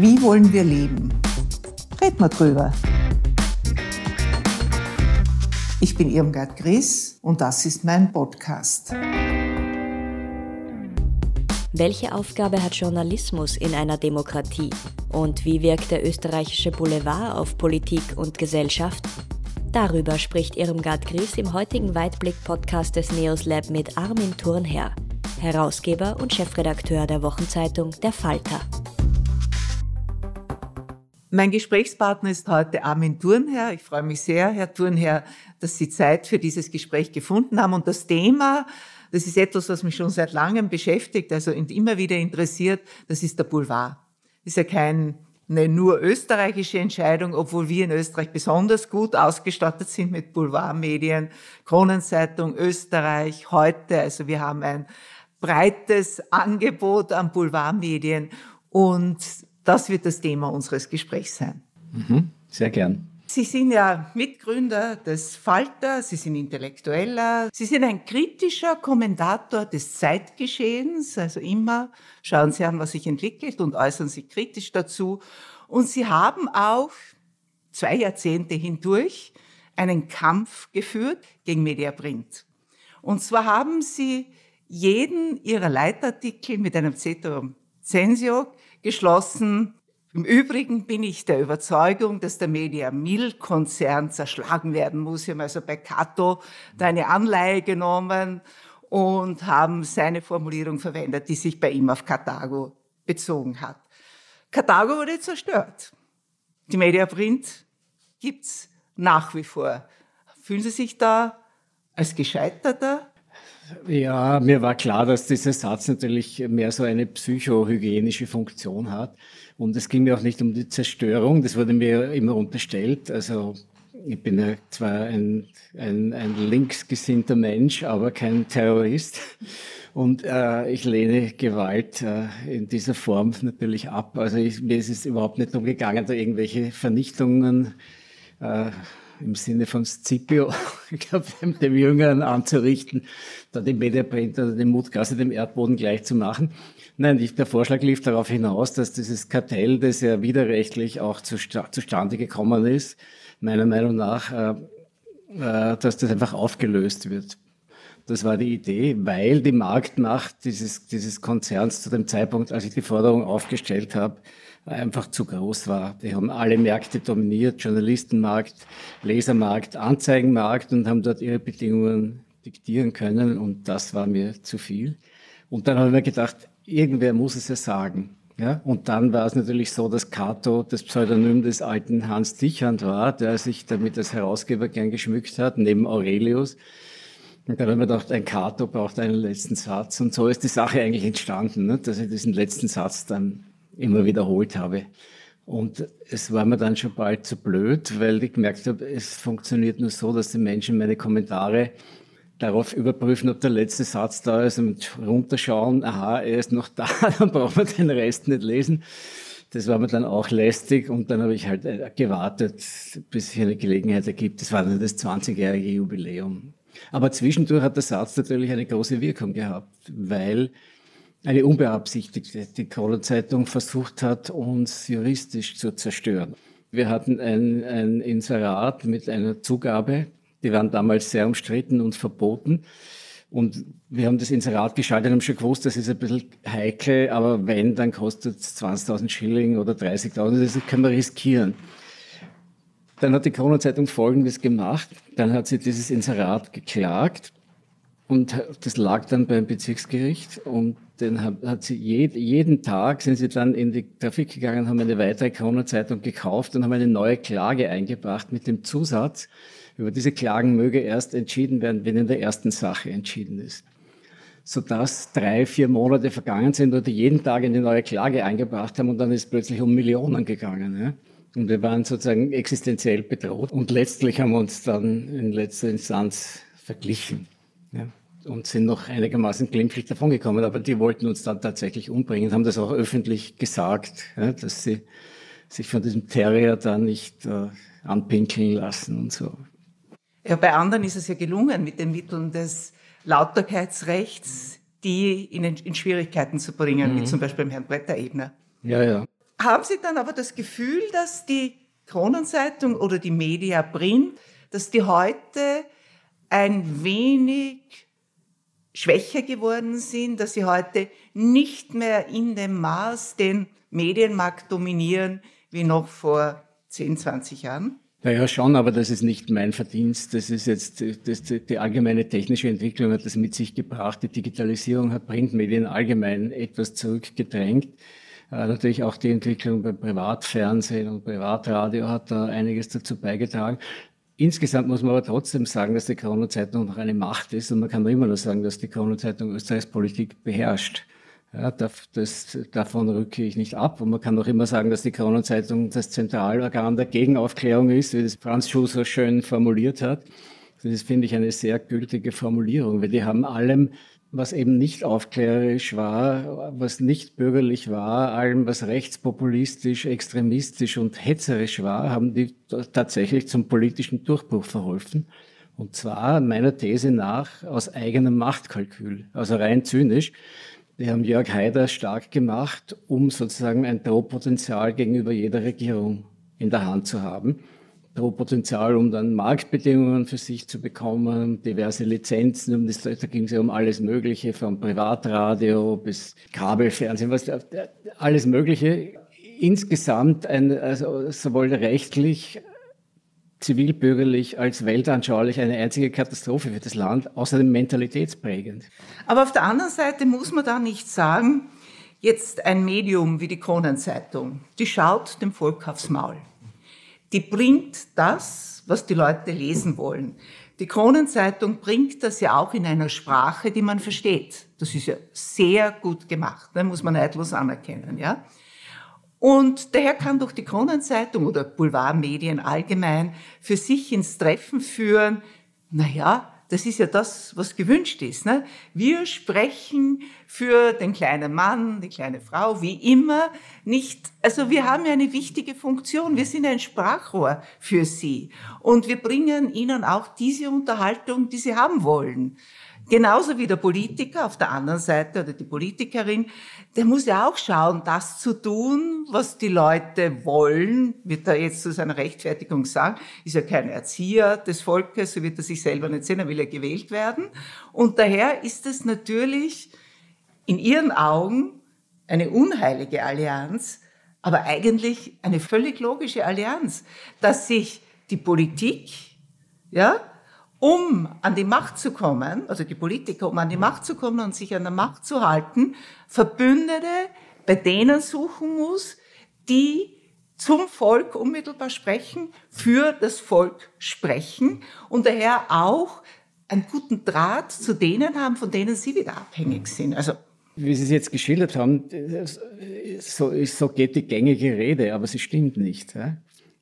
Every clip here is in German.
Wie wollen wir leben? Red mal drüber. Ich bin Irmgard Gries und das ist mein Podcast. Welche Aufgabe hat Journalismus in einer Demokratie? Und wie wirkt der österreichische Boulevard auf Politik und Gesellschaft? Darüber spricht Irmgard Gries im heutigen Weitblick-Podcast des Neos Lab mit Armin Thurnherr, Herausgeber und Chefredakteur der Wochenzeitung Der Falter. Mein Gesprächspartner ist heute Armin Thurnherr. Ich freue mich sehr, Herr Thurnherr, dass Sie Zeit für dieses Gespräch gefunden haben. Und das Thema, das ist etwas, was mich schon seit langem beschäftigt, also immer wieder interessiert, das ist der Boulevard. Ist ja keine nur österreichische Entscheidung, obwohl wir in Österreich besonders gut ausgestattet sind mit Boulevardmedien, Kronenzeitung, Österreich, heute. Also wir haben ein breites Angebot an Boulevardmedien und das wird das Thema unseres Gesprächs sein. Mhm, sehr gern. Sie sind ja Mitgründer des Falter, Sie sind Intellektueller, Sie sind ein kritischer Kommentator des Zeitgeschehens, also immer schauen Sie an, was sich entwickelt und äußern Sie kritisch dazu. Und Sie haben auch zwei Jahrzehnte hindurch einen Kampf geführt gegen Mediaprint. Und zwar haben Sie jeden Ihrer Leitartikel mit einem Ceterum Censio geschlossen. Im Übrigen bin ich der Überzeugung, dass der Media Mill Konzern zerschlagen werden muss. Sie haben also bei Cato da eine Anleihe genommen und haben seine Formulierung verwendet, die sich bei ihm auf Karthago bezogen hat. Karthago wurde zerstört. Die Media Print gibt's nach wie vor. Fühlen Sie sich da als Gescheiterter ja, mir war klar, dass dieser Satz natürlich mehr so eine psychohygienische Funktion hat. Und es ging mir auch nicht um die Zerstörung, das wurde mir immer unterstellt. Also ich bin ja zwar ein, ein, ein linksgesinnter Mensch, aber kein Terrorist. Und äh, ich lehne Gewalt äh, in dieser Form natürlich ab. Also ich, mir ist es überhaupt nicht darum gegangen, da irgendwelche Vernichtungen äh, im Sinne von Scipio, ich glaube, dem, Jüngeren anzurichten, da den Mediaprint oder den Mutgasse dem Erdboden gleich zu machen. Nein, der Vorschlag lief darauf hinaus, dass dieses Kartell, das ja widerrechtlich auch zustande gekommen ist, meiner Meinung nach, äh, äh, dass das einfach aufgelöst wird. Das war die Idee, weil die Marktmacht dieses, dieses Konzerns zu dem Zeitpunkt, als ich die Forderung aufgestellt habe, einfach zu groß war. Die haben alle Märkte dominiert, Journalistenmarkt, Lesermarkt, Anzeigenmarkt und haben dort ihre Bedingungen diktieren können und das war mir zu viel. Und dann habe ich mir gedacht, irgendwer muss es ja sagen. Ja, und dann war es natürlich so, dass Cato das Pseudonym des alten Hans Dichand war, der sich damit als Herausgeber gern geschmückt hat, neben Aurelius. Und dann habe ich mir gedacht, ein Cato braucht einen letzten Satz. Und so ist die Sache eigentlich entstanden, ne? dass ich diesen letzten Satz dann immer wiederholt habe. Und es war mir dann schon bald zu blöd, weil ich gemerkt habe, es funktioniert nur so, dass die Menschen meine Kommentare darauf überprüfen, ob der letzte Satz da ist und runterschauen, aha, er ist noch da, dann braucht man den Rest nicht lesen. Das war mir dann auch lästig und dann habe ich halt äh, gewartet, bis sich eine Gelegenheit ergibt. Das war dann das 20-jährige Jubiläum. Aber zwischendurch hat der Satz natürlich eine große Wirkung gehabt, weil eine unbeabsichtigte die Kronenzeitung versucht hat, uns juristisch zu zerstören. Wir hatten ein, ein Inserat mit einer Zugabe, die waren damals sehr umstritten und verboten. Und wir haben das Inserat geschaltet und haben schon gewusst, das ist ein bisschen heikel, aber wenn, dann kostet es 20.000 Schilling oder 30.000, das können wir riskieren. Dann hat die Kronenzeitung Folgendes gemacht. Dann hat sie dieses Inserat geklagt und das lag dann beim Bezirksgericht und den hat, sie jed, jeden Tag sind sie dann in die Trafik gegangen, haben eine weitere Corona-Zeitung gekauft und haben eine neue Klage eingebracht mit dem Zusatz, über diese Klagen möge erst entschieden werden, wenn in der ersten Sache entschieden ist. Sodass drei, vier Monate vergangen sind und die jeden Tag eine neue Klage eingebracht haben und dann ist plötzlich um Millionen gegangen. Ja? Und wir waren sozusagen existenziell bedroht und letztlich haben wir uns dann in letzter Instanz verglichen. Ja und sind noch einigermaßen glimpflich davongekommen. Aber die wollten uns dann tatsächlich umbringen, haben das auch öffentlich gesagt, ja, dass sie sich von diesem Terrier da nicht äh, anpinkeln lassen und so. Ja, bei anderen ist es ja gelungen, mit den Mitteln des Lauterkeitsrechts die in, in Schwierigkeiten zu bringen, mhm. wie zum Beispiel beim Herrn Bretterebner. Ja, ja. haben Sie dann aber das Gefühl, dass die Kronenzeitung oder die Media Print, dass die heute ein wenig schwächer geworden sind, dass sie heute nicht mehr in dem Maß den Medienmarkt dominieren wie noch vor 10, 20 Jahren? Naja, schon, aber das ist nicht mein Verdienst. Das ist jetzt das, die allgemeine technische Entwicklung hat das mit sich gebracht. Die Digitalisierung hat Printmedien allgemein etwas zurückgedrängt. Äh, natürlich auch die Entwicklung beim Privatfernsehen und Privatradio hat da einiges dazu beigetragen. Insgesamt muss man aber trotzdem sagen, dass die Corona-Zeitung noch eine Macht ist und man kann immer nur sagen, dass die Corona-Zeitung Österreichs Politik beherrscht. Ja, das, davon rücke ich nicht ab. Und man kann auch immer sagen, dass die Corona-Zeitung das Zentralorgan der Gegenaufklärung ist, wie das Franz Schuh so schön formuliert hat. Das finde ich eine sehr gültige Formulierung, weil die haben allem, was eben nicht aufklärerisch war, was nicht bürgerlich war, allem, was rechtspopulistisch, extremistisch und hetzerisch war, haben die tatsächlich zum politischen Durchbruch verholfen. Und zwar meiner These nach aus eigenem Machtkalkül, also rein zynisch. Die haben Jörg Haider stark gemacht, um sozusagen ein Drohpotenzial gegenüber jeder Regierung in der Hand zu haben. Drohpotenzial, um dann Marktbedingungen für sich zu bekommen, diverse Lizenzen, um das, da ging es ja um alles Mögliche, von Privatradio bis Kabelfernsehen, was, alles Mögliche. Insgesamt ein, also sowohl rechtlich zivilbürgerlich als weltanschaulich eine einzige Katastrophe für das Land, außerdem mentalitätsprägend. Aber auf der anderen Seite muss man da nicht sagen, jetzt ein Medium wie die Kronenzeitung, die schaut dem Volk aufs Maul. Die bringt das, was die Leute lesen wollen. Die Kronenzeitung bringt das ja auch in einer Sprache, die man versteht. Das ist ja sehr gut gemacht, ne, muss man neidlos anerkennen, ja. Und daher kann durch die Kronenzeitung oder Boulevardmedien allgemein für sich ins Treffen führen, naja, das ist ja das, was gewünscht ist. Ne? Wir sprechen für den kleinen Mann, die kleine Frau, wie immer, nicht, also wir haben ja eine wichtige Funktion. Wir sind ein Sprachrohr für sie. Und wir bringen ihnen auch diese Unterhaltung, die sie haben wollen. Genauso wie der Politiker auf der anderen Seite oder die Politikerin, der muss ja auch schauen, das zu tun, was die Leute wollen, wird er jetzt zu seiner Rechtfertigung sagen, ist ja kein Erzieher des Volkes, so wird er sich selber nicht sehen, er will ja gewählt werden. Und daher ist es natürlich in ihren Augen eine unheilige Allianz, aber eigentlich eine völlig logische Allianz, dass sich die Politik, ja, um an die Macht zu kommen, also die Politiker, um an die Macht zu kommen und sich an der Macht zu halten, Verbündete bei denen suchen muss, die zum Volk unmittelbar sprechen, für das Volk sprechen und daher auch einen guten Draht zu denen haben, von denen sie wieder abhängig sind. Also wie Sie es jetzt geschildert haben, so, so geht die gängige Rede, aber sie stimmt nicht.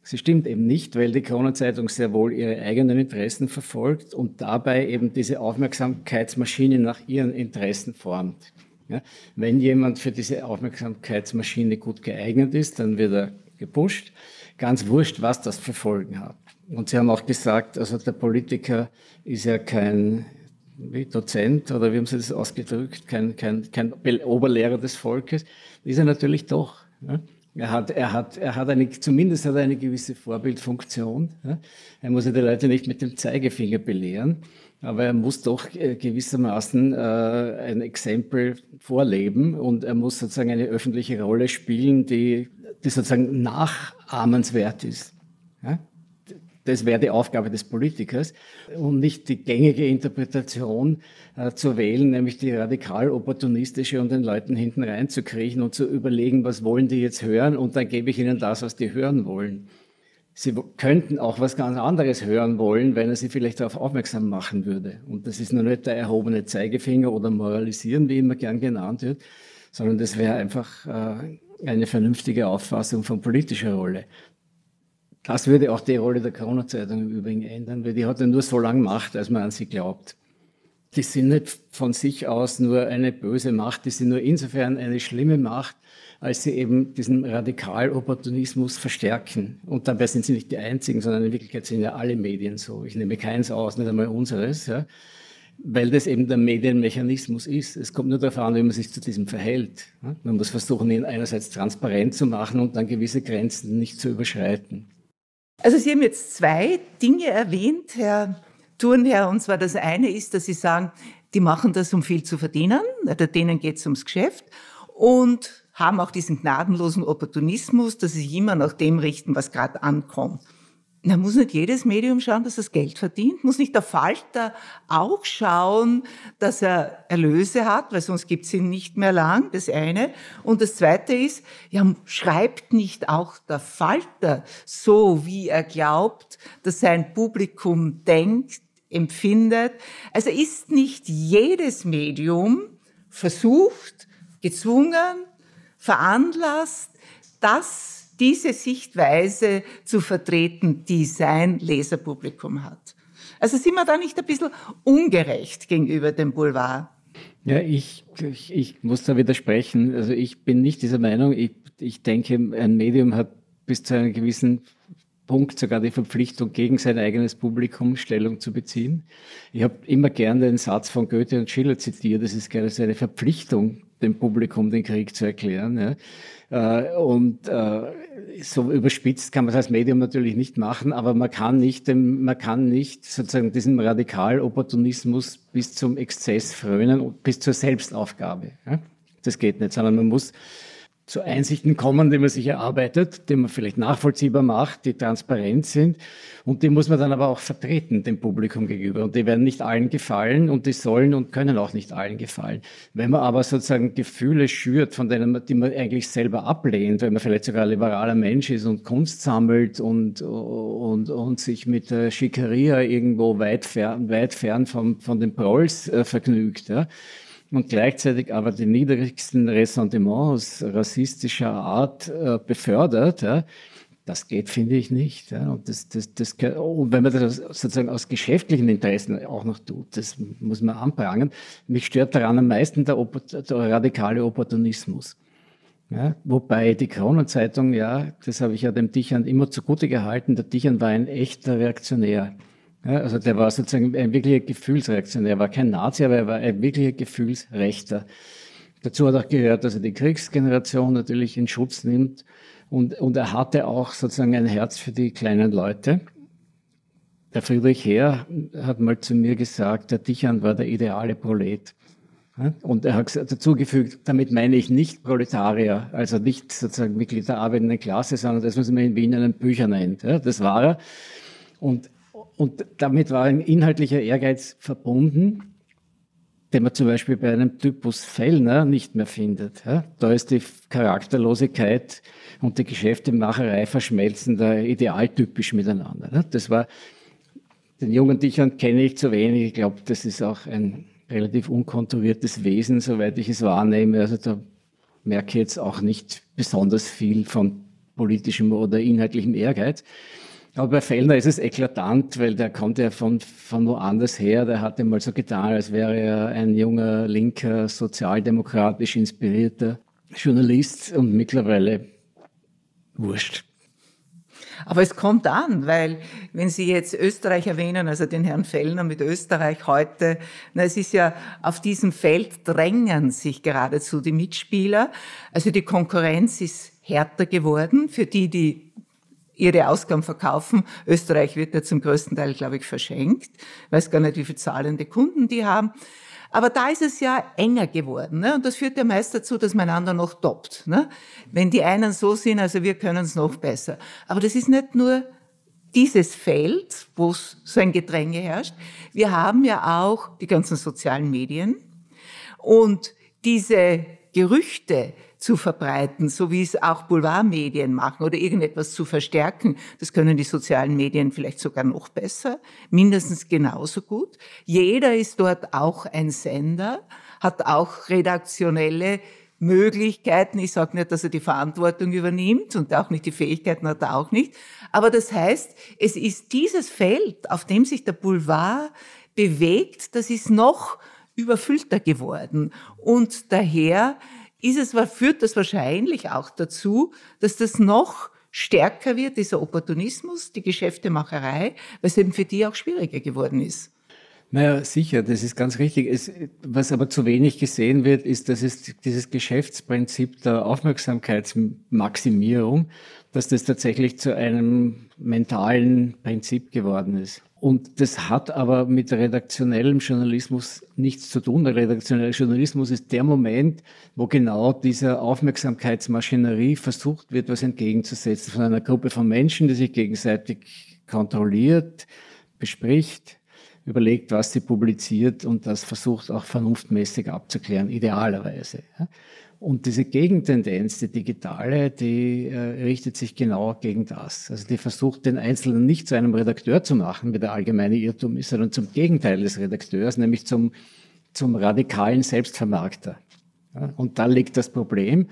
Sie stimmt eben nicht, weil die Kronenzeitung sehr wohl ihre eigenen Interessen verfolgt und dabei eben diese Aufmerksamkeitsmaschine nach ihren Interessen formt. Ja, wenn jemand für diese Aufmerksamkeitsmaschine gut geeignet ist, dann wird er gepusht. Ganz wurscht, was das für Folgen hat. Und Sie haben auch gesagt, also der Politiker ist ja kein wie Dozent oder wie haben Sie das ausgedrückt, kein, kein, kein Oberlehrer des Volkes. ist er natürlich doch. Ja. Er hat, er hat, er hat eine, zumindest hat er eine gewisse Vorbildfunktion. Er muss ja die Leute nicht mit dem Zeigefinger belehren, aber er muss doch äh, gewissermaßen äh, ein Exempel vorleben und er muss sozusagen eine öffentliche Rolle spielen, die, die sozusagen nachahmenswert ist. Das wäre die Aufgabe des Politikers und nicht die gängige Interpretation äh, zu wählen, nämlich die radikal opportunistische und den Leuten hinten reinzukriechen und zu überlegen, was wollen die jetzt hören und dann gebe ich ihnen das, was die hören wollen. Sie könnten auch was ganz anderes hören wollen, wenn er sie vielleicht darauf aufmerksam machen würde. Und das ist nur nicht der erhobene Zeigefinger oder Moralisieren, wie immer gern genannt wird, sondern das wäre einfach äh, eine vernünftige Auffassung von politischer Rolle. Das würde auch die Rolle der Corona-Zeitung im Übrigen ändern, weil die hat ja nur so lange Macht, als man an sie glaubt. Die sind nicht von sich aus nur eine böse Macht, die sind nur insofern eine schlimme Macht, als sie eben diesen Radikal-Opportunismus verstärken. Und dabei sind sie nicht die einzigen, sondern in Wirklichkeit sind ja alle Medien so. Ich nehme keins aus, nicht einmal unseres. Ja. weil das eben der Medienmechanismus ist. Es kommt nur darauf an, wie man sich zu diesem verhält. Man muss versuchen, ihn einerseits transparent zu machen und dann gewisse Grenzen nicht zu überschreiten. Also Sie haben jetzt zwei Dinge erwähnt, Herr Thurnherr, und zwar das eine ist, dass Sie sagen, die machen das, um viel zu verdienen, denen geht es ums Geschäft und haben auch diesen gnadenlosen Opportunismus, dass sie sich immer nach dem richten, was gerade ankommt. Na, muss nicht jedes Medium schauen, dass es Geld verdient? Muss nicht der Falter auch schauen, dass er Erlöse hat, weil sonst gibt es ihn nicht mehr lang, das eine. Und das zweite ist, ja, schreibt nicht auch der Falter so, wie er glaubt, dass sein Publikum denkt, empfindet? Also ist nicht jedes Medium versucht, gezwungen, veranlasst, das diese Sichtweise zu vertreten, die sein Leserpublikum hat. Also sind wir da nicht ein bisschen ungerecht gegenüber dem Boulevard? Ja, ich, ich, ich muss da widersprechen. Also ich bin nicht dieser Meinung. Ich, ich denke, ein Medium hat bis zu einem gewissen Punkt sogar die Verpflichtung, gegen sein eigenes Publikum Stellung zu beziehen. Ich habe immer gern den Satz von Goethe und Schiller zitiert. Das ist gerne eine Verpflichtung, dem Publikum den Krieg zu erklären. Ja. Äh, und äh, so überspitzt kann man es als Medium natürlich nicht machen, aber man kann nicht, man kann nicht sozusagen diesem Radikalopportunismus bis zum Exzess frönen bis zur Selbstaufgabe. Ja. Das geht nicht, sondern man muss zu Einsichten kommen, die man sich erarbeitet, die man vielleicht nachvollziehbar macht, die transparent sind und die muss man dann aber auch vertreten dem Publikum gegenüber und die werden nicht allen gefallen und die sollen und können auch nicht allen gefallen. Wenn man aber sozusagen Gefühle schürt, von denen man, die man eigentlich selber ablehnt, wenn man vielleicht sogar ein liberaler Mensch ist und Kunst sammelt und, und, und sich mit der Schickeria irgendwo weit fern, weit fern vom, von den Prolls äh, vergnügt, ja, und gleichzeitig aber die niedrigsten Ressentiments rassistischer Art äh, befördert, das geht, finde ich nicht. Und, das, das, das, und wenn man das sozusagen aus geschäftlichen Interessen auch noch tut, das muss man anprangern. Mich stört daran am meisten der, der radikale Opportunismus. Ja, wobei die Kronenzeitung, ja, das habe ich ja dem Dichern immer zugute gehalten, der Dichern war ein echter Reaktionär. Ja, also der war sozusagen ein wirklicher Gefühlsreaktionär. Er war kein Nazi, aber er war ein wirklicher Gefühlsrechter. Dazu hat auch gehört, dass er die Kriegsgeneration natürlich in Schutz nimmt. Und, und er hatte auch sozusagen ein Herz für die kleinen Leute. Der Friedrich Heer hat mal zu mir gesagt, der Dichern war der ideale Prolet. Und er hat dazugefügt, damit meine ich nicht Proletarier, also nicht sozusagen Mitglied der arbeitenden Klasse, sondern das, was man in Wien einen Bücher nennt. Das war er. Und und damit war ein inhaltlicher Ehrgeiz verbunden, den man zum Beispiel bei einem Typus Fellner nicht mehr findet. Da ist die Charakterlosigkeit und die Geschäftemacherei verschmelzen da idealtypisch miteinander. Das war, den jungen Dichern kenne ich zu wenig. Ich glaube, das ist auch ein relativ unkonturiertes Wesen, soweit ich es wahrnehme. Also da merke ich jetzt auch nicht besonders viel von politischem oder inhaltlichem Ehrgeiz. Aber bei Fellner ist es eklatant, weil der kommt ja von, von woanders her. Der hatte mal so getan, als wäre er ein junger, linker, sozialdemokratisch inspirierter Journalist und mittlerweile wurscht. Aber es kommt an, weil wenn Sie jetzt Österreich erwähnen, also den Herrn Fellner mit Österreich heute, na, es ist ja auf diesem Feld drängen sich geradezu die Mitspieler. Also die Konkurrenz ist härter geworden für die, die ihre Ausgaben verkaufen. Österreich wird ja zum größten Teil, glaube ich, verschenkt. Ich weiß gar nicht, wie viele zahlende Kunden die haben. Aber da ist es ja enger geworden. Ne? Und das führt ja meist dazu, dass man einander noch toppt. Ne? Wenn die einen so sind, also wir können es noch besser. Aber das ist nicht nur dieses Feld, wo so ein Gedränge herrscht. Wir haben ja auch die ganzen sozialen Medien. Und diese Gerüchte, zu verbreiten, so wie es auch Boulevardmedien machen oder irgendetwas zu verstärken. Das können die sozialen Medien vielleicht sogar noch besser, mindestens genauso gut. Jeder ist dort auch ein Sender, hat auch redaktionelle Möglichkeiten. Ich sage nicht, dass er die Verantwortung übernimmt und auch nicht die Fähigkeiten hat er auch nicht. Aber das heißt, es ist dieses Feld, auf dem sich der Boulevard bewegt, das ist noch überfüllter geworden. Und daher ist es, führt das wahrscheinlich auch dazu, dass das noch stärker wird, dieser Opportunismus, die Geschäftemacherei, weil es eben für die auch schwieriger geworden ist. Naja, sicher, das ist ganz richtig. Es, was aber zu wenig gesehen wird, ist, dass es dieses Geschäftsprinzip der Aufmerksamkeitsmaximierung, dass das tatsächlich zu einem mentalen Prinzip geworden ist. Und das hat aber mit redaktionellem Journalismus nichts zu tun. Der redaktionelle Journalismus ist der Moment, wo genau dieser Aufmerksamkeitsmaschinerie versucht wird, was entgegenzusetzen von einer Gruppe von Menschen, die sich gegenseitig kontrolliert, bespricht, überlegt, was sie publiziert und das versucht auch vernunftmäßig abzuklären, idealerweise. Und diese Gegentendenz, die digitale, die äh, richtet sich genau gegen das. Also die versucht, den Einzelnen nicht zu einem Redakteur zu machen, wie der allgemeine Irrtum ist, sondern zum Gegenteil des Redakteurs, nämlich zum, zum radikalen Selbstvermarkter. Und da liegt das Problem.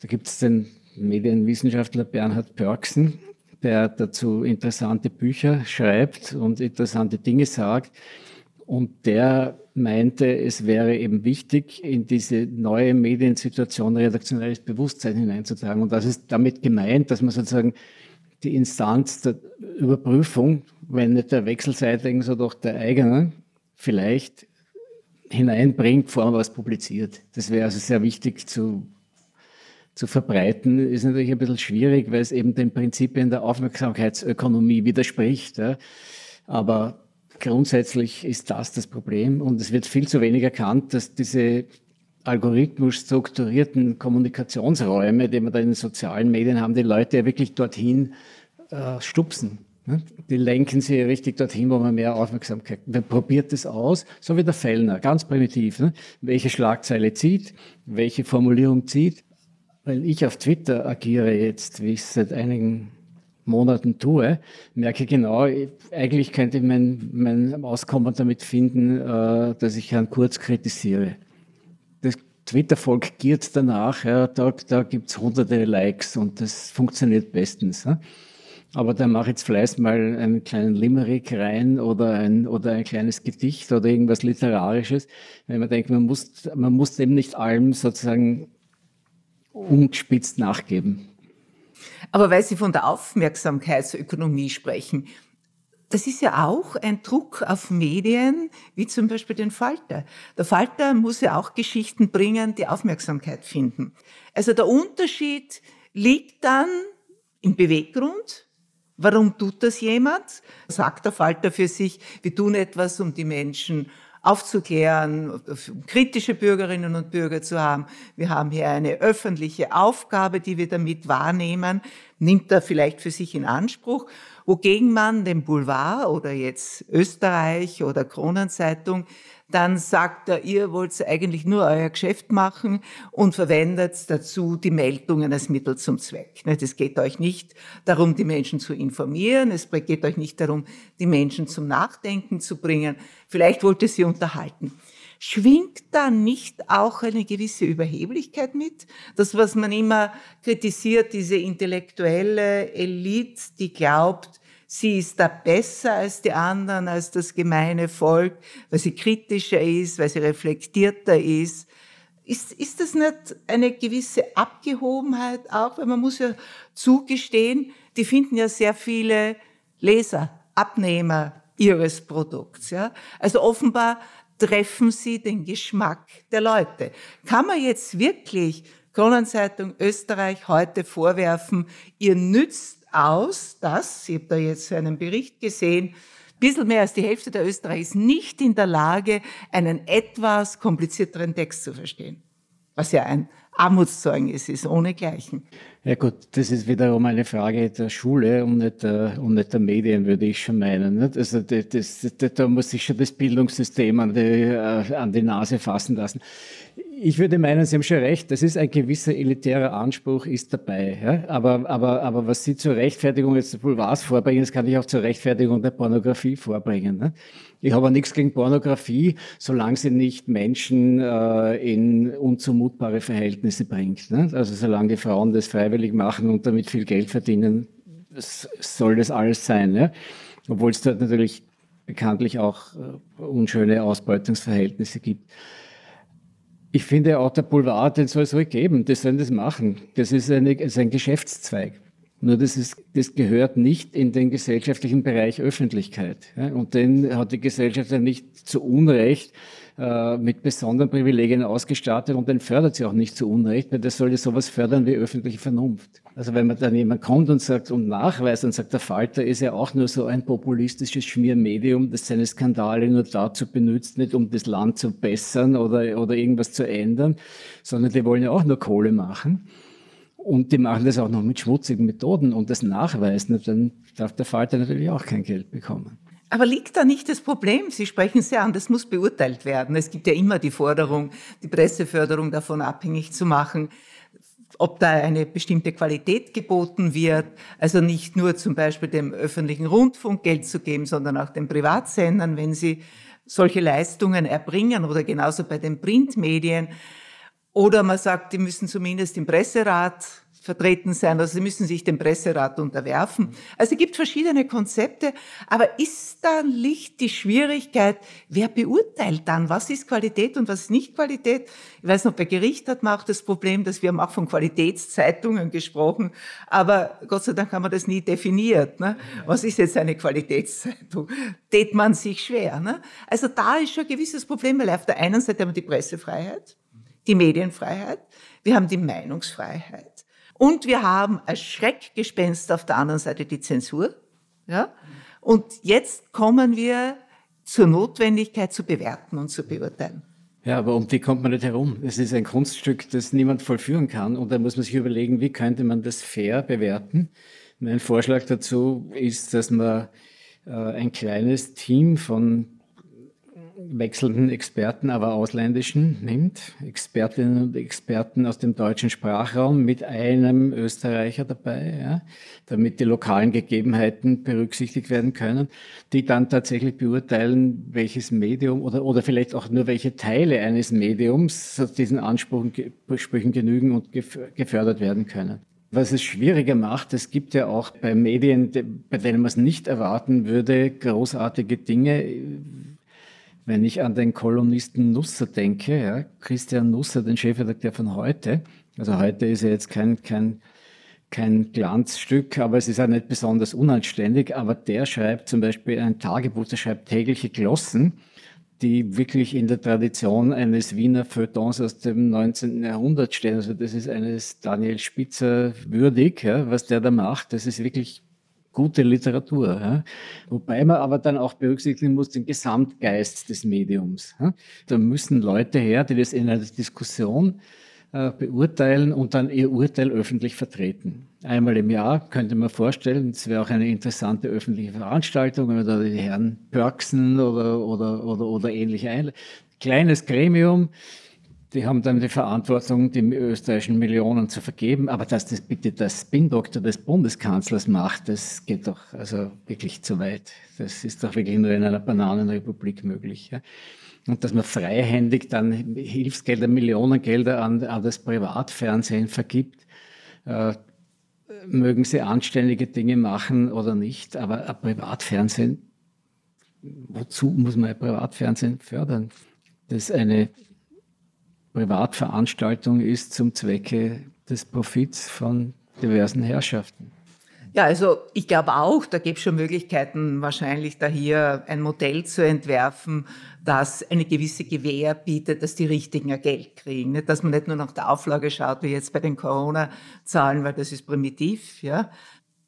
Da gibt es den Medienwissenschaftler Bernhard Pörksen, der dazu interessante Bücher schreibt und interessante Dinge sagt. Und der meinte, es wäre eben wichtig, in diese neue Mediensituation redaktionelles Bewusstsein hineinzutragen. Und das ist damit gemeint, dass man sozusagen die Instanz der Überprüfung, wenn nicht der wechselseitigen, so doch der eigenen, vielleicht hineinbringt, bevor man was publiziert. Das wäre also sehr wichtig zu zu verbreiten, ist natürlich ein bisschen schwierig, weil es eben den Prinzipien der Aufmerksamkeitsökonomie widerspricht. Ja. Aber grundsätzlich ist das das Problem und es wird viel zu wenig erkannt, dass diese algorithmisch strukturierten Kommunikationsräume, die wir da in den sozialen Medien haben, die Leute ja wirklich dorthin äh, stupsen. Ne? Die lenken sie richtig dorthin, wo man mehr Aufmerksamkeit. Wer probiert das aus? So wie der Fellner, ganz primitiv. Ne? Welche Schlagzeile zieht, welche Formulierung zieht weil ich auf Twitter agiere jetzt, wie ich es seit einigen Monaten tue, merke genau, eigentlich könnte ich mein, mein Auskommen damit finden, äh, dass ich Herrn Kurz kritisiere. Das Twitter-Volk giert danach, ja, da, da gibt es hunderte Likes und das funktioniert bestens. Ja. Aber da mache ich jetzt vielleicht mal einen kleinen Limerick rein oder ein, oder ein kleines Gedicht oder irgendwas Literarisches, weil man denkt, man muss, man muss eben nicht allem sozusagen umgespitzt nachgeben. Aber weil Sie von der Aufmerksamkeitsökonomie sprechen, das ist ja auch ein Druck auf Medien, wie zum Beispiel den Falter. Der Falter muss ja auch Geschichten bringen, die Aufmerksamkeit finden. Also der Unterschied liegt dann im Beweggrund. Warum tut das jemand? Sagt der Falter für sich, wir tun etwas, um die Menschen aufzuklären, kritische Bürgerinnen und Bürger zu haben. Wir haben hier eine öffentliche Aufgabe, die wir damit wahrnehmen, nimmt er vielleicht für sich in Anspruch, wogegen man den Boulevard oder jetzt Österreich oder Kronenzeitung dann sagt er, ihr wollt eigentlich nur euer Geschäft machen und verwendet dazu die Meldungen als Mittel zum Zweck. Es geht euch nicht darum, die Menschen zu informieren, es geht euch nicht darum, die Menschen zum Nachdenken zu bringen. Vielleicht wollt ihr sie unterhalten. Schwingt da nicht auch eine gewisse Überheblichkeit mit? Das, was man immer kritisiert, diese intellektuelle Elite, die glaubt, sie ist da besser als die anderen, als das gemeine Volk, weil sie kritischer ist, weil sie reflektierter ist. Ist, ist das nicht eine gewisse Abgehobenheit auch? Weil man muss ja zugestehen, die finden ja sehr viele Leser, Abnehmer ihres Produkts. Ja? Also offenbar treffen sie den Geschmack der Leute. Kann man jetzt wirklich Kronenzeitung Österreich heute vorwerfen, ihr nützt aus, dass, ich habe da jetzt einen Bericht gesehen, ein bisschen mehr als die Hälfte der Österreicher ist nicht in der Lage, einen etwas komplizierteren Text zu verstehen. Was ja ein Armutszeugnis ist, ohnegleichen. Ja gut, das ist wiederum eine Frage der Schule und nicht der, und nicht der Medien, würde ich schon meinen. Also das, das, da muss sich schon das Bildungssystem an die, äh, an die Nase fassen lassen. Ich würde meinen, Sie haben schon recht, das ist ein gewisser elitärer Anspruch, ist dabei. Ja? Aber, aber, aber was Sie zur Rechtfertigung jetzt wohl was vorbringen, das kann ich auch zur Rechtfertigung der Pornografie vorbringen. Ne? Ich habe auch nichts gegen Pornografie, solange sie nicht Menschen äh, in unzumutbare Verhältnisse bringt. Ne? Also solange die Frauen das freiwillig machen und damit viel Geld verdienen, soll das alles sein. Ja? Obwohl es dort natürlich bekanntlich auch äh, unschöne Ausbeutungsverhältnisse gibt. Ich finde auch der Boulevard, den soll es ruhig geben, die sollen das machen. Das ist, eine, ist ein Geschäftszweig. Nur das, ist, das gehört nicht in den gesellschaftlichen Bereich Öffentlichkeit. Ja? Und den hat die Gesellschaft ja nicht zu Unrecht äh, mit besonderen Privilegien ausgestattet und den fördert sie auch nicht zu Unrecht, weil das ja sowas fördern wie öffentliche Vernunft. Also wenn man dann jemand kommt und sagt und nachweist und sagt, der Falter ist ja auch nur so ein populistisches Schmiermedium, das seine Skandale nur dazu benutzt, nicht um das Land zu bessern oder, oder irgendwas zu ändern, sondern die wollen ja auch nur Kohle machen. Und die machen das auch noch mit schmutzigen Methoden und das nachweisen, dann darf der Falter natürlich auch kein Geld bekommen. Aber liegt da nicht das Problem? Sie sprechen es ja an, das muss beurteilt werden. Es gibt ja immer die Forderung, die Presseförderung davon abhängig zu machen, ob da eine bestimmte Qualität geboten wird. Also nicht nur zum Beispiel dem öffentlichen Rundfunk Geld zu geben, sondern auch den Privatsendern, wenn sie solche Leistungen erbringen oder genauso bei den Printmedien. Oder man sagt, die müssen zumindest im Presserat vertreten sein, also sie müssen sich dem Presserat unterwerfen. Also es gibt verschiedene Konzepte, aber ist da nicht die Schwierigkeit, wer beurteilt dann, was ist Qualität und was ist nicht Qualität? Ich weiß noch, bei Gericht hat man auch das Problem, dass wir haben auch von Qualitätszeitungen gesprochen, aber Gott sei Dank haben wir das nie definiert. Ne? Was ist jetzt eine Qualitätszeitung? Tät man sich schwer. Ne? Also da ist schon ein gewisses Problem, weil auf der einen Seite haben wir die Pressefreiheit, die Medienfreiheit, wir haben die Meinungsfreiheit und wir haben als Schreckgespenst auf der anderen Seite die Zensur. Ja? Und jetzt kommen wir zur Notwendigkeit zu bewerten und zu beurteilen. Ja, aber um die kommt man nicht herum. Es ist ein Kunststück, das niemand vollführen kann. Und da muss man sich überlegen, wie könnte man das fair bewerten. Mein Vorschlag dazu ist, dass man äh, ein kleines Team von wechselnden Experten, aber ausländischen nimmt, Expertinnen und Experten aus dem deutschen Sprachraum mit einem Österreicher dabei, ja, damit die lokalen Gegebenheiten berücksichtigt werden können, die dann tatsächlich beurteilen, welches Medium oder, oder vielleicht auch nur welche Teile eines Mediums diesen Ansprüchen genügen und gefördert werden können. Was es schwieriger macht, es gibt ja auch bei Medien, bei denen man es nicht erwarten würde, großartige Dinge wenn ich an den Kolumnisten Nusser denke, ja, Christian Nusser, den Chefredakteur von heute, also heute ist er jetzt kein, kein, kein Glanzstück, aber es ist auch nicht besonders unanständig, aber der schreibt zum Beispiel ein Tagebuch, der schreibt tägliche Glossen, die wirklich in der Tradition eines Wiener Feuilletons aus dem 19. Jahrhundert stehen. Also das ist eines Daniel Spitzer würdig, ja, was der da macht. Das ist wirklich gute Literatur. Ja? Wobei man aber dann auch berücksichtigen muss den Gesamtgeist des Mediums. Ja? Da müssen Leute her, die das in einer Diskussion äh, beurteilen und dann ihr Urteil öffentlich vertreten. Einmal im Jahr könnte man vorstellen, es wäre auch eine interessante öffentliche Veranstaltung, wenn man da die Herren Pörksen oder, oder, oder, oder ähnliche ein. Kleines Gremium, die haben dann die Verantwortung, die österreichischen Millionen zu vergeben. Aber dass das bitte der Spin-Doktor des Bundeskanzlers macht, das geht doch also wirklich zu weit. Das ist doch wirklich nur in einer Bananenrepublik möglich. Ja. Und dass man freihändig dann Hilfsgelder, Millionengelder an, an das Privatfernsehen vergibt, äh, mögen sie anständige Dinge machen oder nicht. Aber ein Privatfernsehen, wozu muss man ein Privatfernsehen fördern? Das ist eine Privatveranstaltung ist zum Zwecke des Profits von diversen Herrschaften. Ja, also ich glaube auch, da gibt es schon Möglichkeiten, wahrscheinlich da hier ein Modell zu entwerfen, das eine gewisse Gewähr bietet, dass die Richtigen ein Geld kriegen. Nicht, dass man nicht nur nach der Auflage schaut, wie jetzt bei den Corona-Zahlen, weil das ist primitiv, ja.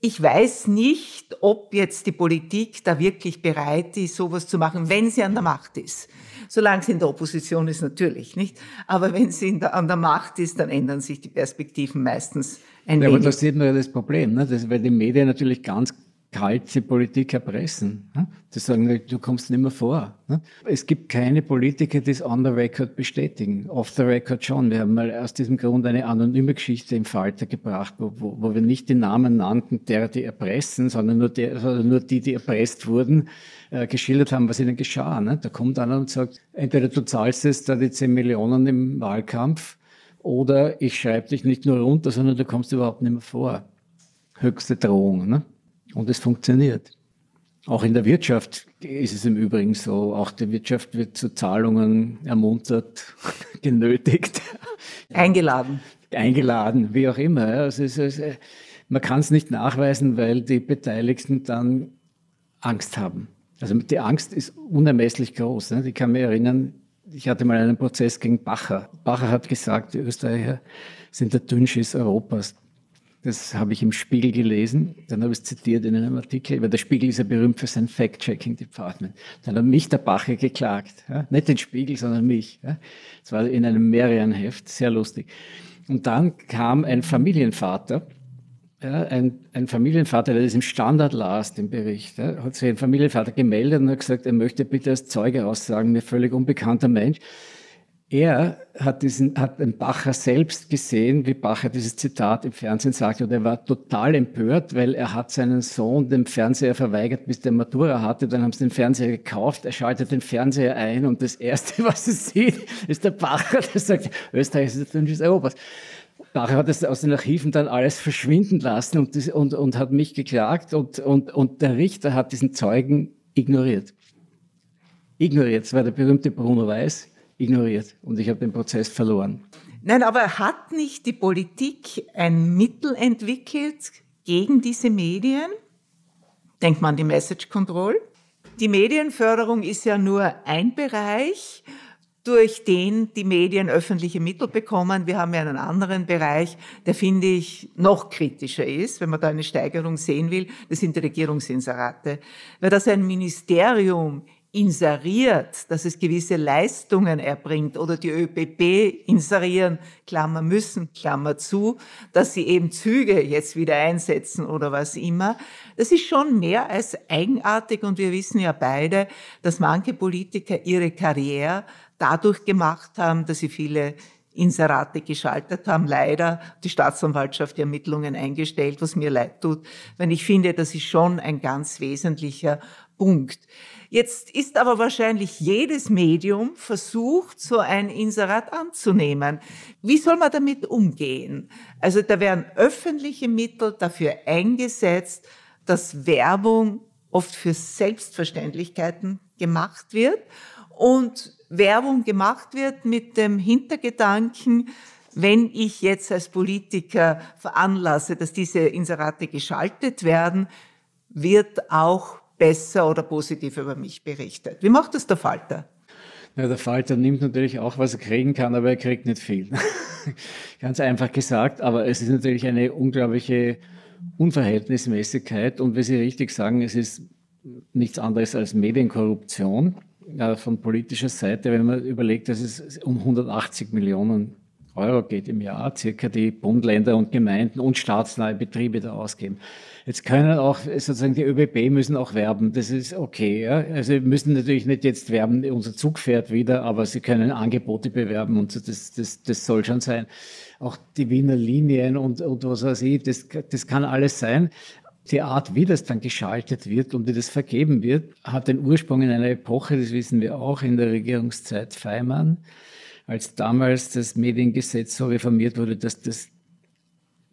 Ich weiß nicht, ob jetzt die Politik da wirklich bereit ist, sowas zu machen, wenn sie an der Macht ist. Solange sie in der Opposition ist, natürlich nicht. Aber wenn sie der, an der Macht ist, dann ändern sich die Perspektiven meistens ein ja, wenig. Aber da sieht man ja das Problem, ne? das, weil die Medien natürlich ganz kalte Politik erpressen. Ne? Die sagen, du kommst nicht mehr vor. Ne? Es gibt keine Politiker, die es on the record bestätigen. Off the record schon. Wir haben mal aus diesem Grund eine anonyme Geschichte im Falter gebracht, wo, wo, wo wir nicht die Namen nannten, derer, die erpressen, sondern nur, der, sondern nur die, die erpresst wurden, äh, geschildert haben, was ihnen geschah. Ne? Da kommt einer und sagt, entweder du zahlst jetzt da die 10 Millionen im Wahlkampf oder ich schreibe dich nicht nur runter, sondern du kommst überhaupt nicht mehr vor. Höchste Drohung. Ne? Und es funktioniert. Auch in der Wirtschaft ist es im Übrigen so. Auch die Wirtschaft wird zu Zahlungen ermuntert, genötigt. Eingeladen. Eingeladen, wie auch immer. Also es ist, Man kann es nicht nachweisen, weil die Beteiligten dann Angst haben. Also die Angst ist unermesslich groß. Ne? Ich kann mich erinnern, ich hatte mal einen Prozess gegen Bacher. Bacher hat gesagt, die Österreicher sind der Dünnschiss Europas. Das habe ich im Spiegel gelesen. Dann habe ich es zitiert in einem Artikel, weil der Spiegel ist ja berühmt für sein Fact-Checking-Department. Dann hat mich der Bacher geklagt. Ja? Nicht den Spiegel, sondern mich. Ja? Das war in einem Merian-Heft, sehr lustig. Und dann kam ein Familienvater, ja, ein, ein, Familienvater, der das im Standard las, den Bericht, ja, hat sich ein Familienvater gemeldet und hat gesagt, er möchte bitte als Zeuge aussagen, mir völlig unbekannter Mensch. Er hat diesen, hat den Bacher selbst gesehen, wie Bacher dieses Zitat im Fernsehen sagte, und er war total empört, weil er hat seinen Sohn dem Fernseher verweigert, bis der Matura hatte. Dann haben sie den Fernseher gekauft, er schaltet den Fernseher ein und das erste, was er sieht, ist der Bacher, der sagt, Österreich ist der Dünnschiss Europas. Bacher hat es aus den Archiven dann alles verschwinden lassen und, das, und, und hat mich geklagt und, und, und der Richter hat diesen Zeugen ignoriert. Ignoriert, das war der berühmte Bruno Weiß ignoriert und ich habe den Prozess verloren. Nein, aber hat nicht die Politik ein Mittel entwickelt gegen diese Medien? Denkt man an die Message Control. Die Medienförderung ist ja nur ein Bereich, durch den die Medien öffentliche Mittel bekommen. Wir haben ja einen anderen Bereich, der finde ich noch kritischer ist, wenn man da eine Steigerung sehen will. Das sind die Regierungsinserate. Weil das ein Ministerium inseriert, dass es gewisse Leistungen erbringt oder die ÖPP inserieren, Klammer müssen, Klammer zu, dass sie eben Züge jetzt wieder einsetzen oder was immer. Das ist schon mehr als eigenartig und wir wissen ja beide, dass manche Politiker ihre Karriere dadurch gemacht haben, dass sie viele Inserate geschaltet haben. Leider die Staatsanwaltschaft die Ermittlungen eingestellt, was mir leid tut, wenn ich finde, das ist schon ein ganz wesentlicher Punkt. Jetzt ist aber wahrscheinlich jedes Medium versucht, so ein Inserat anzunehmen. Wie soll man damit umgehen? Also da werden öffentliche Mittel dafür eingesetzt, dass Werbung oft für Selbstverständlichkeiten gemacht wird und Werbung gemacht wird mit dem Hintergedanken, wenn ich jetzt als Politiker veranlasse, dass diese Inserate geschaltet werden, wird auch besser oder positiv über mich berichtet. Wie macht das der Falter? Ja, der Falter nimmt natürlich auch, was er kriegen kann, aber er kriegt nicht viel. Ganz einfach gesagt, aber es ist natürlich eine unglaubliche Unverhältnismäßigkeit und wie Sie richtig sagen, es ist nichts anderes als Medienkorruption äh, von politischer Seite, wenn man überlegt, dass es um 180 Millionen Euro geht im Jahr, circa die Bund, Länder und Gemeinden und staatsnahe Betriebe da ausgeben. Jetzt können auch sozusagen die ÖBB müssen auch werben, das ist okay. Ja? Also wir müssen natürlich nicht jetzt werben, unser Zug fährt wieder, aber sie können Angebote bewerben und so, das, das, das soll schon sein. Auch die Wiener Linien und, und was weiß ich, das, das kann alles sein. Die Art, wie das dann geschaltet wird und wie das vergeben wird, hat den Ursprung in einer Epoche, das wissen wir auch, in der Regierungszeit Feimann, als damals das Mediengesetz so reformiert wurde, dass das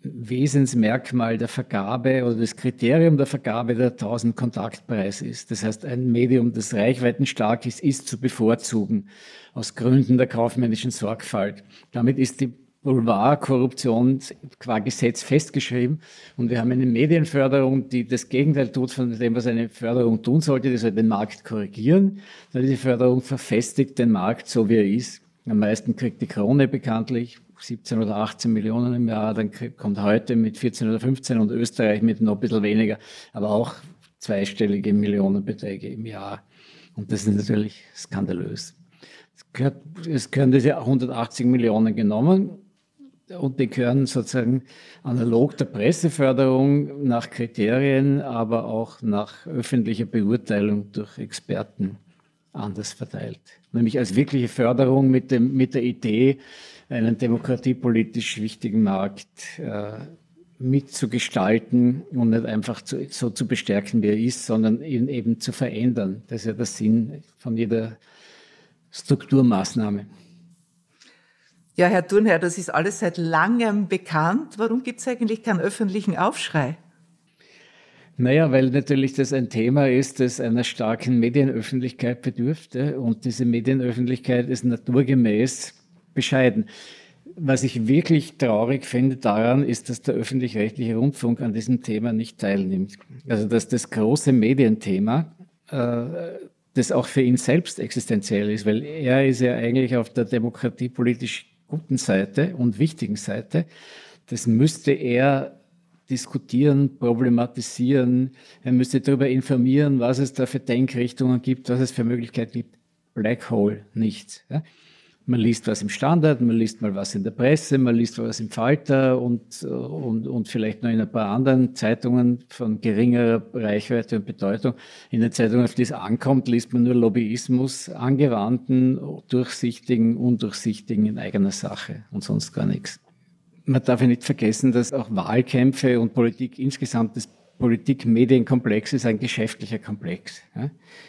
Wesensmerkmal der Vergabe oder das Kriterium der Vergabe der 1000 Kontaktpreis ist. Das heißt, ein Medium, das reichweitenstark ist, ist zu bevorzugen aus Gründen der kaufmännischen Sorgfalt. Damit ist die Boulevardkorruption qua Gesetz festgeschrieben. Und wir haben eine Medienförderung, die das Gegenteil tut von dem, was eine Förderung tun sollte. Die soll den Markt korrigieren. Die Förderung verfestigt den Markt so, wie er ist. Am meisten kriegt die Krone bekanntlich 17 oder 18 Millionen im Jahr. Dann kommt heute mit 14 oder 15 und Österreich mit noch ein bisschen weniger, aber auch zweistellige Millionenbeträge im Jahr. Und das ist natürlich skandalös. Es, gehört, es können diese 180 Millionen genommen und die gehören sozusagen analog der Presseförderung nach Kriterien, aber auch nach öffentlicher Beurteilung durch Experten anders verteilt. Nämlich als wirkliche Förderung mit, dem, mit der Idee, einen demokratiepolitisch wichtigen Markt äh, mitzugestalten und nicht einfach zu, so zu bestärken, wie er ist, sondern ihn eben zu verändern. Das ist ja der Sinn von jeder Strukturmaßnahme. Ja, Herr Thurnherr, das ist alles seit langem bekannt. Warum gibt es eigentlich keinen öffentlichen Aufschrei? Naja, weil natürlich das ein Thema ist, das einer starken Medienöffentlichkeit bedürfte. Und diese Medienöffentlichkeit ist naturgemäß bescheiden. Was ich wirklich traurig finde daran, ist, dass der öffentlich-rechtliche Rundfunk an diesem Thema nicht teilnimmt. Also dass das große Medienthema, äh, das auch für ihn selbst existenziell ist, weil er ist ja eigentlich auf der demokratiepolitisch guten Seite und wichtigen Seite. Das müsste er diskutieren, problematisieren. Er müsste darüber informieren, was es da für Denkrichtungen gibt, was es für Möglichkeiten gibt. Black Hole, nichts. Ja? Man liest was im Standard, man liest mal was in der Presse, man liest was im Falter und, und, und vielleicht noch in ein paar anderen Zeitungen von geringerer Reichweite und Bedeutung. In den Zeitungen, auf die es ankommt, liest man nur Lobbyismus, angewandten, durchsichtigen, undurchsichtigen in eigener Sache und sonst gar nichts. Man darf ja nicht vergessen, dass auch Wahlkämpfe und Politik insgesamt das Politik-Medienkomplex ist ein geschäftlicher Komplex.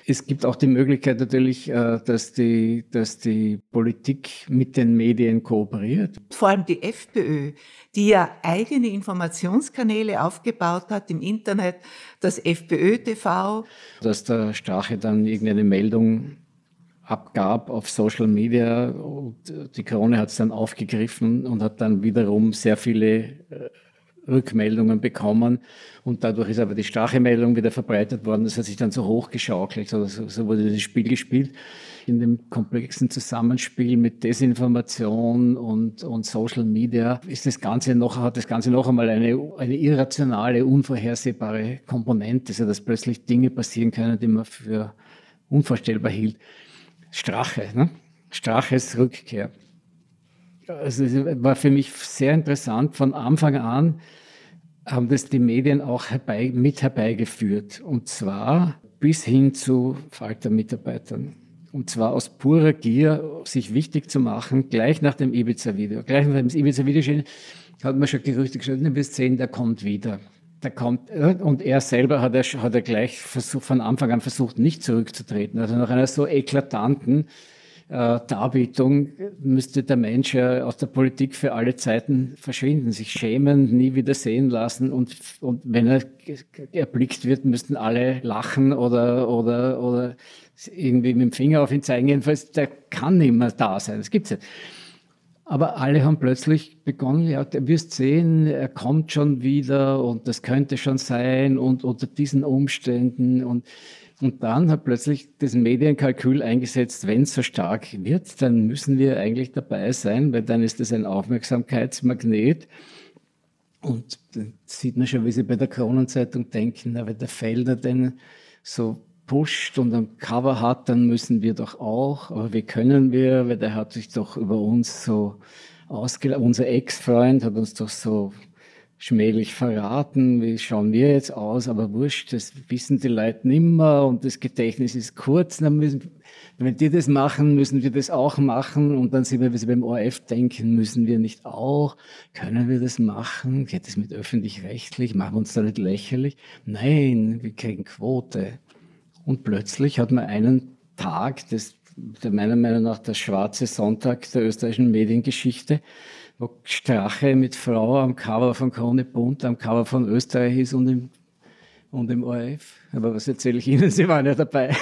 Es gibt auch die Möglichkeit natürlich, äh, dass die, dass die Politik mit den Medien kooperiert. Vor allem die FPÖ, die ja eigene Informationskanäle aufgebaut hat im Internet, das FPÖ-TV. Dass der Strache dann irgendeine Meldung abgab auf Social Media und die Krone hat es dann aufgegriffen und hat dann wiederum sehr viele äh, Rückmeldungen bekommen und dadurch ist aber die Strache-Meldung wieder verbreitet worden. Das hat sich dann so hochgeschaukelt, also so wurde das Spiel gespielt. In dem komplexen Zusammenspiel mit Desinformation und, und Social Media ist das Ganze noch, hat das Ganze noch einmal eine, eine irrationale, unvorhersehbare Komponente, so dass plötzlich Dinge passieren können, die man für unvorstellbar hielt. Strache, ne? Straches Rückkehr. Also es war für mich sehr interessant von Anfang an, haben das die Medien auch herbei, mit herbeigeführt. Und zwar bis hin zu Falter-Mitarbeitern. Und zwar aus purer Gier, sich wichtig zu machen, gleich nach dem Ibiza-Video. Gleich nach dem Ibiza-Video hat man schon Gerüchte geschrieben, wir sehen, der kommt wieder. Der kommt, äh, und er selber hat er, hat er gleich versucht, von Anfang an versucht, nicht zurückzutreten. Also nach einer so eklatanten äh, Darbietung müsste der Mensch ja aus der Politik für alle Zeiten verschwinden, sich schämen, nie wieder sehen lassen und, und wenn er erblickt wird, müssten alle lachen oder, oder, oder irgendwie mit dem Finger auf ihn zeigen. Jedenfalls, der kann nicht mehr da sein. Das gibt's ja. Aber alle haben plötzlich begonnen, ja, du wirst sehen, er kommt schon wieder und das könnte schon sein und unter diesen Umständen und und dann hat plötzlich das Medienkalkül eingesetzt, wenn es so stark wird, dann müssen wir eigentlich dabei sein, weil dann ist das ein Aufmerksamkeitsmagnet. Und dann sieht man schon, wie sie bei der Kronenzeitung denken, wenn der Felder denn so pusht und ein Cover hat, dann müssen wir doch auch. Aber wie können wir, weil der hat sich doch über uns so ausgelassen. Unser Ex-Freund hat uns doch so schmählich verraten, wie schauen wir jetzt aus, aber wurscht, das wissen die Leute nimmer und das Gedächtnis ist kurz. Dann müssen, wenn die das machen, müssen wir das auch machen und dann sind wir, wie sie beim ORF denken, müssen wir nicht auch, können wir das machen? Geht das mit öffentlich-rechtlich? Machen wir uns da nicht lächerlich? Nein, wir kriegen Quote. Und plötzlich hat man einen Tag, das der meiner Meinung nach der schwarze Sonntag der österreichischen Mediengeschichte, wo Strache mit Frau am Cover von Krone Bunt, am Cover von Österreich ist und im, und im ORF. Aber was erzähle ich Ihnen? Sie waren ja dabei.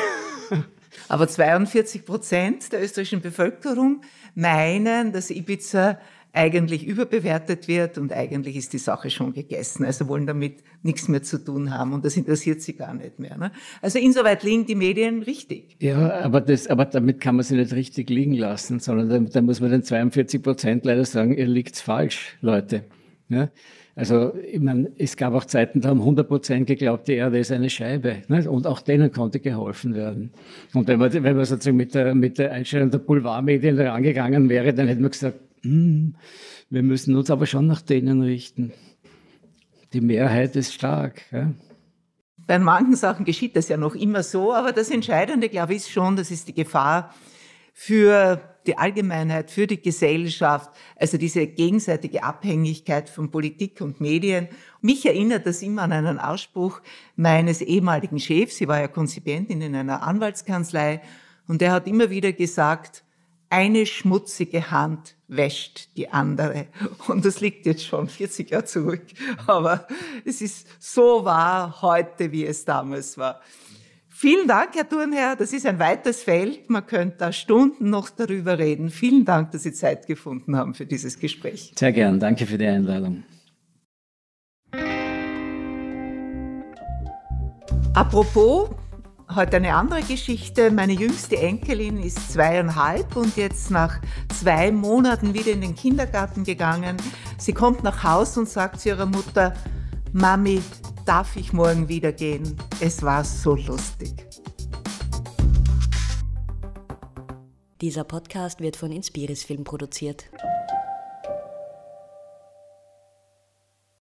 Aber 42 Prozent der österreichischen Bevölkerung meinen, dass Ibiza eigentlich überbewertet wird und eigentlich ist die Sache schon gegessen. Also wollen damit nichts mehr zu tun haben und das interessiert sie gar nicht mehr. Ne? Also insoweit liegen die Medien richtig. Ja, aber, das, aber damit kann man sie nicht richtig liegen lassen, sondern da, da muss man den 42 Prozent leider sagen, ihr liegt's falsch, Leute. Ja? Also ich meine, es gab auch Zeiten, da haben 100 Prozent geglaubt, die Erde ist eine Scheibe. Ne? Und auch denen konnte geholfen werden. Und wenn man, wenn man sozusagen mit der, mit der Einstellung der Boulevardmedien rangegangen wäre, dann hätte man gesagt, hm, wir müssen uns aber schon nach denen richten. Die Mehrheit ist stark. Ja? Bei manchen Sachen geschieht das ja noch immer so, aber das Entscheidende, glaube ich, ist schon, das ist die Gefahr für die Allgemeinheit, für die Gesellschaft, also diese gegenseitige Abhängigkeit von Politik und Medien. Mich erinnert das immer an einen Ausspruch meines ehemaligen Chefs, sie war ja Konzipientin in einer Anwaltskanzlei, und der hat immer wieder gesagt, eine schmutzige Hand wäscht die andere. Und das liegt jetzt schon 40 Jahre zurück. Aber es ist so wahr heute, wie es damals war. Vielen Dank, Herr Thurnherr. Das ist ein weites Feld. Man könnte da Stunden noch darüber reden. Vielen Dank, dass Sie Zeit gefunden haben für dieses Gespräch. Sehr gern. Danke für die Einladung. Apropos, heute eine andere Geschichte. Meine jüngste Enkelin ist zweieinhalb und jetzt nach zwei Monaten wieder in den Kindergarten gegangen. Sie kommt nach Hause und sagt zu ihrer Mutter, Mami, darf ich morgen wieder gehen? Es war so lustig. Dieser Podcast wird von Inspiris Film produziert.